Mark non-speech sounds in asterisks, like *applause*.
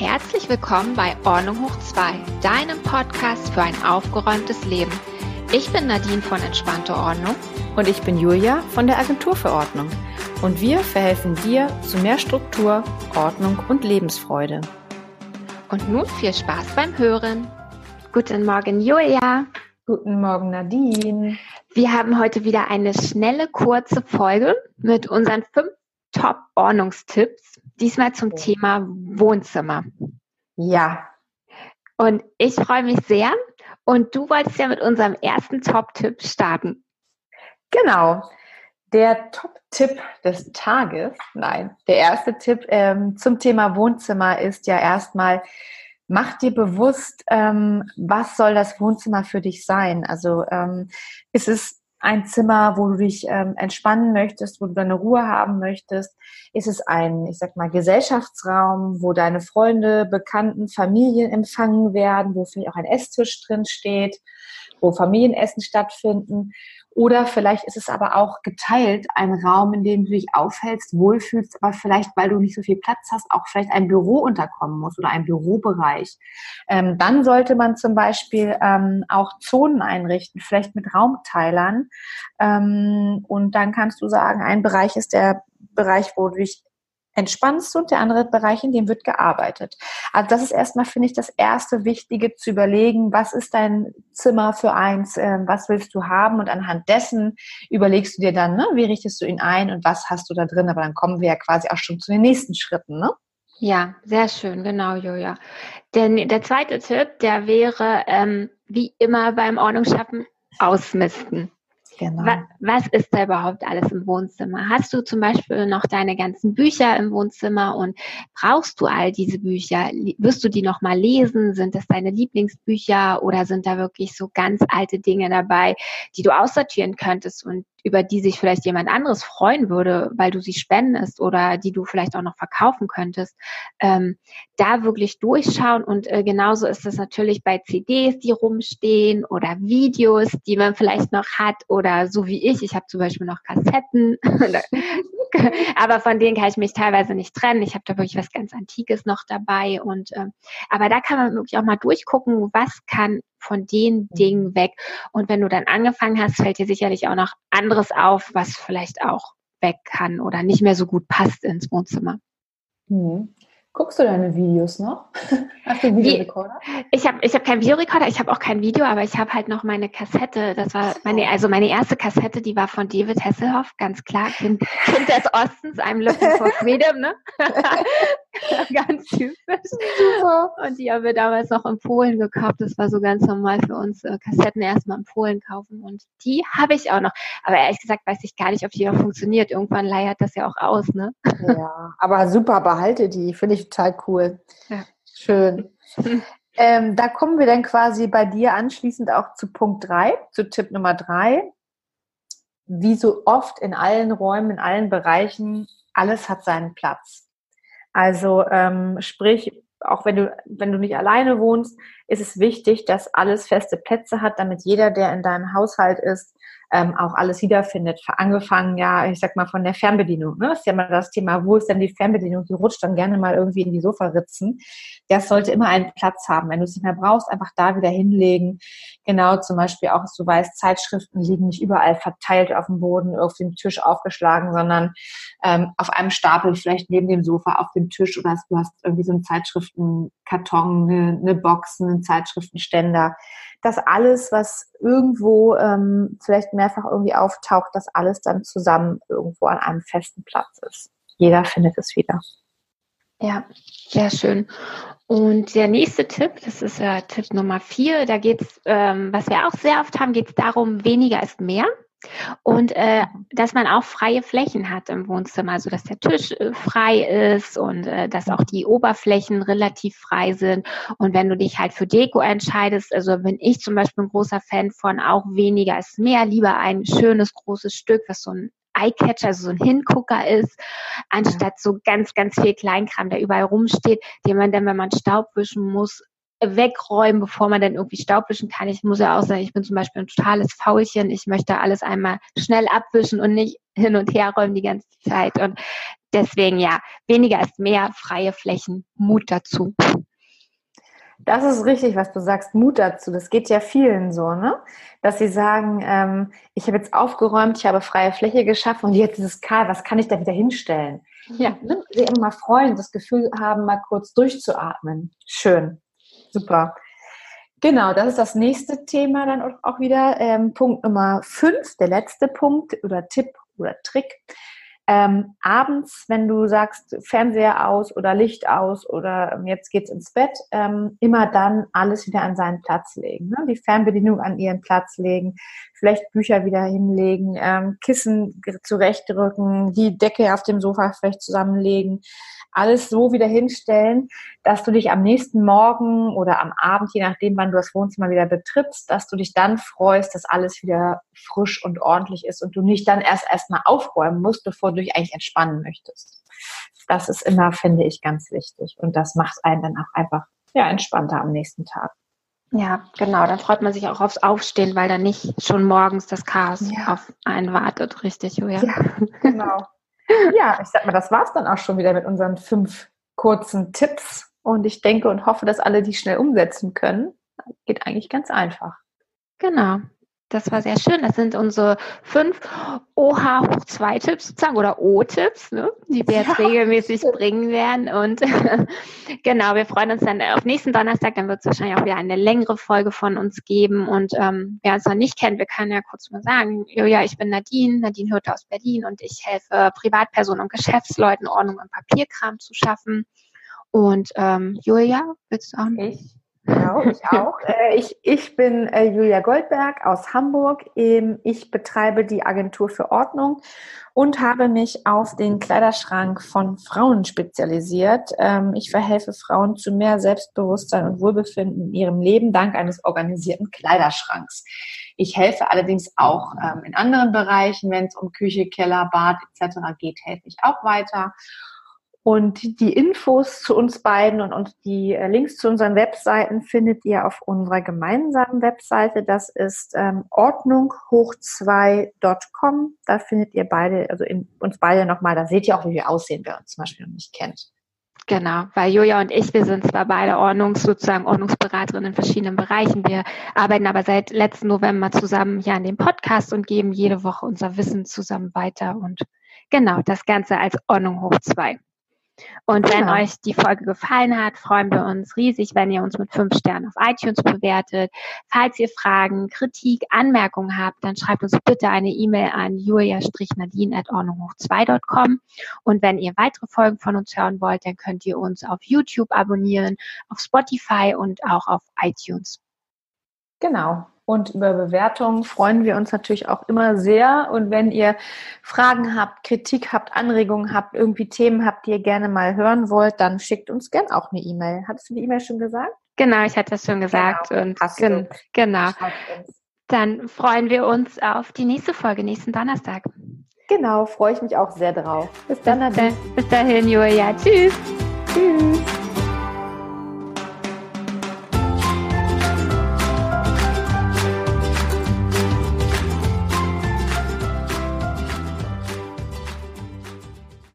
Herzlich willkommen bei Ordnung hoch 2, deinem Podcast für ein aufgeräumtes Leben. Ich bin Nadine von Entspannte Ordnung. Und ich bin Julia von der Agentur für Ordnung. Und wir verhelfen dir zu mehr Struktur, Ordnung und Lebensfreude. Und nun viel Spaß beim Hören. Guten Morgen, Julia. Guten Morgen, Nadine. Wir haben heute wieder eine schnelle, kurze Folge mit unseren fünf Top-Ordnungstipps. Diesmal zum Thema Wohnzimmer. Ja. Und ich freue mich sehr. Und du wolltest ja mit unserem ersten Top-Tipp starten. Genau. Der Top-Tipp des Tages, nein, der erste Tipp ähm, zum Thema Wohnzimmer ist ja erstmal, mach dir bewusst, ähm, was soll das Wohnzimmer für dich sein? Also ähm, ist es ein Zimmer, wo du dich ähm, entspannen möchtest, wo du deine Ruhe haben möchtest? Ist es ein, ich sag mal, Gesellschaftsraum, wo deine Freunde, Bekannten, Familien empfangen werden, wo vielleicht auch ein Esstisch drin steht, wo Familienessen stattfinden? Oder vielleicht ist es aber auch geteilt, ein Raum, in dem du dich aufhältst, wohlfühlst, aber vielleicht, weil du nicht so viel Platz hast, auch vielleicht ein Büro unterkommen muss oder ein Bürobereich. Ähm, dann sollte man zum Beispiel ähm, auch Zonen einrichten, vielleicht mit Raumteilern. Ähm, und dann kannst du sagen, ein Bereich ist der Bereich, wo du dich entspannst und der andere Bereich, in dem wird gearbeitet. Also das ist erstmal, finde ich, das erste Wichtige zu überlegen, was ist dein Zimmer für eins, äh, was willst du haben und anhand dessen überlegst du dir dann, ne, wie richtest du ihn ein und was hast du da drin, aber dann kommen wir ja quasi auch schon zu den nächsten Schritten, ne? Ja, sehr schön, genau, Julia. Denn der zweite Tipp, der wäre, ähm, wie immer beim Ordnungsschaffen, ausmisten. Genau. Was, was ist da überhaupt alles im Wohnzimmer? Hast du zum Beispiel noch deine ganzen Bücher im Wohnzimmer und brauchst du all diese Bücher? Wirst du die nochmal lesen? Sind das deine Lieblingsbücher oder sind da wirklich so ganz alte Dinge dabei, die du aussortieren könntest und über die sich vielleicht jemand anderes freuen würde, weil du sie spendest oder die du vielleicht auch noch verkaufen könntest, ähm, da wirklich durchschauen. Und äh, genauso ist es natürlich bei CDs, die rumstehen oder Videos, die man vielleicht noch hat oder so wie ich. Ich habe zum Beispiel noch Kassetten, *laughs* *laughs* aber von denen kann ich mich teilweise nicht trennen. Ich habe da wirklich was ganz Antikes noch dabei. Und äh, aber da kann man wirklich auch mal durchgucken, was kann von den mhm. Dingen weg. Und wenn du dann angefangen hast, fällt dir sicherlich auch noch anderes auf, was vielleicht auch weg kann oder nicht mehr so gut passt ins Wohnzimmer. Mhm. Guckst du deine Videos noch? Hast du einen Videorekorder? Ich habe ich hab keinen Videorekorder, ich habe auch kein Video, aber ich habe halt noch meine Kassette. Das war meine, also meine erste Kassette, die war von David Hasselhoff, ganz klar, Kind, kind des Ostens, I'm looking for freedom, ne? *laughs* ganz typisch. Super. Und die haben wir damals noch in Polen gekauft. Das war so ganz normal für uns, äh, Kassetten erstmal in Polen kaufen. Und die habe ich auch noch. Aber ehrlich gesagt weiß ich gar nicht, ob die noch funktioniert. Irgendwann leiert das ja auch aus, ne? Ja, aber super, behalte die. Finde ich total cool. Ja. Schön. *laughs* Ähm, da kommen wir dann quasi bei dir anschließend auch zu Punkt 3, zu Tipp Nummer 3. Wie so oft in allen Räumen, in allen Bereichen, alles hat seinen Platz. Also ähm, sprich, auch wenn du, wenn du nicht alleine wohnst, ist es wichtig, dass alles feste Plätze hat, damit jeder, der in deinem Haushalt ist, ähm, auch alles wiederfindet. Angefangen, ja, ich sag mal, von der Fernbedienung. Ne? Das ist ja mal das Thema, wo ist denn die Fernbedienung? Die rutscht dann gerne mal irgendwie in die Sofaritzen. Das sollte immer einen Platz haben. Wenn du es nicht mehr brauchst, einfach da wieder hinlegen. Genau, zum Beispiel auch, du weißt, Zeitschriften liegen nicht überall verteilt auf dem Boden, auf dem Tisch aufgeschlagen, sondern ähm, auf einem Stapel, vielleicht neben dem Sofa, auf dem Tisch oder du hast irgendwie so einen Zeitschriftenkarton, eine, eine Box, einen Zeitschriftenständer dass alles, was irgendwo ähm, vielleicht mehrfach irgendwie auftaucht, dass alles dann zusammen irgendwo an einem festen Platz ist. Jeder findet es wieder. Ja, sehr schön. Und der nächste Tipp, das ist äh, Tipp Nummer vier, da geht es, ähm, was wir auch sehr oft haben, geht es darum, weniger ist mehr. Und äh, dass man auch freie Flächen hat im Wohnzimmer, also dass der Tisch äh, frei ist und äh, dass auch die Oberflächen relativ frei sind. Und wenn du dich halt für Deko entscheidest, also bin ich zum Beispiel ein großer Fan von auch weniger ist mehr, lieber ein schönes großes Stück, was so ein Eyecatcher, also so ein Hingucker ist, anstatt so ganz, ganz viel Kleinkram, der überall rumsteht, den man dann, wenn man Staub wischen muss, wegräumen, bevor man dann irgendwie Staub wischen kann. Ich muss ja auch sagen, ich bin zum Beispiel ein totales Faulchen. Ich möchte alles einmal schnell abwischen und nicht hin und her räumen die ganze Zeit. Und deswegen ja, weniger ist mehr, freie Flächen, Mut dazu. Das ist richtig, was du sagst, Mut dazu. Das geht ja vielen so, ne? Dass sie sagen, ähm, ich habe jetzt aufgeräumt, ich habe freie Fläche geschaffen und jetzt ist es kahl, was kann ich da wieder hinstellen? Ja, ne? sie immer mal freuen, das Gefühl haben, mal kurz durchzuatmen. Schön. Super. Genau, das ist das nächste Thema dann auch wieder. Ähm, Punkt Nummer fünf, der letzte Punkt oder Tipp oder Trick ähm, abends, wenn du sagst, Fernseher aus oder Licht aus oder ähm, jetzt geht's ins Bett, ähm, immer dann alles wieder an seinen Platz legen. Ne? Die Fernbedienung an ihren Platz legen, vielleicht Bücher wieder hinlegen, ähm, Kissen zurechtrücken, die Decke auf dem Sofa vielleicht zusammenlegen alles so wieder hinstellen, dass du dich am nächsten Morgen oder am Abend, je nachdem, wann du das Wohnzimmer wieder betrittst, dass du dich dann freust, dass alles wieder frisch und ordentlich ist und du nicht dann erst erstmal aufräumen musst, bevor du dich eigentlich entspannen möchtest. Das ist immer, finde ich, ganz wichtig. Und das macht einen dann auch einfach ja, entspannter am nächsten Tag. Ja, genau. Dann freut man sich auch aufs Aufstehen, weil dann nicht schon morgens das Chaos ja. auf einen wartet, richtig, Julia. Ja, genau. Ja, ich sag mal, das war's dann auch schon wieder mit unseren fünf kurzen Tipps. Und ich denke und hoffe, dass alle die schnell umsetzen können. Geht eigentlich ganz einfach. Genau. Das war sehr schön. Das sind unsere fünf OH hoch 2 Tipps sozusagen oder O-Tipps, ne, die wir jetzt ja, regelmäßig bringen werden. Und *laughs* genau, wir freuen uns dann auf nächsten Donnerstag. Dann wird es wahrscheinlich auch wieder eine längere Folge von uns geben. Und ähm, wer uns noch nicht kennt, wir können ja kurz mal sagen, ja, ich bin Nadine, Nadine Hürte aus Berlin und ich helfe Privatpersonen und Geschäftsleuten Ordnung und Papierkram zu schaffen. Und ähm, Julia, willst du auch noch? Ich Genau, ich auch. *laughs* Äh, ich, ich bin äh, Julia Goldberg aus Hamburg. Ich betreibe die Agentur für Ordnung und habe mich auf den Kleiderschrank von Frauen spezialisiert. Ähm, ich verhelfe Frauen zu mehr Selbstbewusstsein und Wohlbefinden in ihrem Leben dank eines organisierten Kleiderschranks. Ich helfe allerdings auch ähm, in anderen Bereichen, wenn es um Küche, Keller, Bad etc. geht, helfe ich auch weiter. Und die Infos zu uns beiden und, und die äh, Links zu unseren Webseiten findet ihr auf unserer gemeinsamen Webseite. Das ist ähm, ordnunghoch2.com. Da findet ihr beide, also in, uns beide nochmal, da seht ihr auch, wie wir aussehen, wer uns zum Beispiel noch nicht kennt. Genau, weil Julia und ich, wir sind zwar beide Ordnungs, sozusagen Ordnungsberaterinnen in verschiedenen Bereichen. Wir arbeiten aber seit letzten November zusammen hier an dem Podcast und geben jede Woche unser Wissen zusammen weiter und genau, das Ganze als Ordnung hoch zwei. Und wenn genau. euch die Folge gefallen hat, freuen wir uns riesig, wenn ihr uns mit fünf Sternen auf iTunes bewertet. Falls ihr Fragen, Kritik, Anmerkungen habt, dann schreibt uns bitte eine E-Mail an julia-nadine.ordnunghoch2.com. Und wenn ihr weitere Folgen von uns hören wollt, dann könnt ihr uns auf YouTube abonnieren, auf Spotify und auch auf iTunes. Genau. Und über Bewertungen freuen wir uns natürlich auch immer sehr. Und wenn ihr Fragen habt, Kritik habt, Anregungen habt, irgendwie Themen habt, die ihr gerne mal hören wollt, dann schickt uns gern auch eine E-Mail. Hattest du die E-Mail schon gesagt? Genau, ich hatte das schon gesagt. Genau. Und gen genau. Dann freuen wir uns auf die nächste Folge nächsten Donnerstag. Genau, freue ich mich auch sehr drauf. Bis dann. Bis, bis dahin, Julia. Tschüss. Tschüss.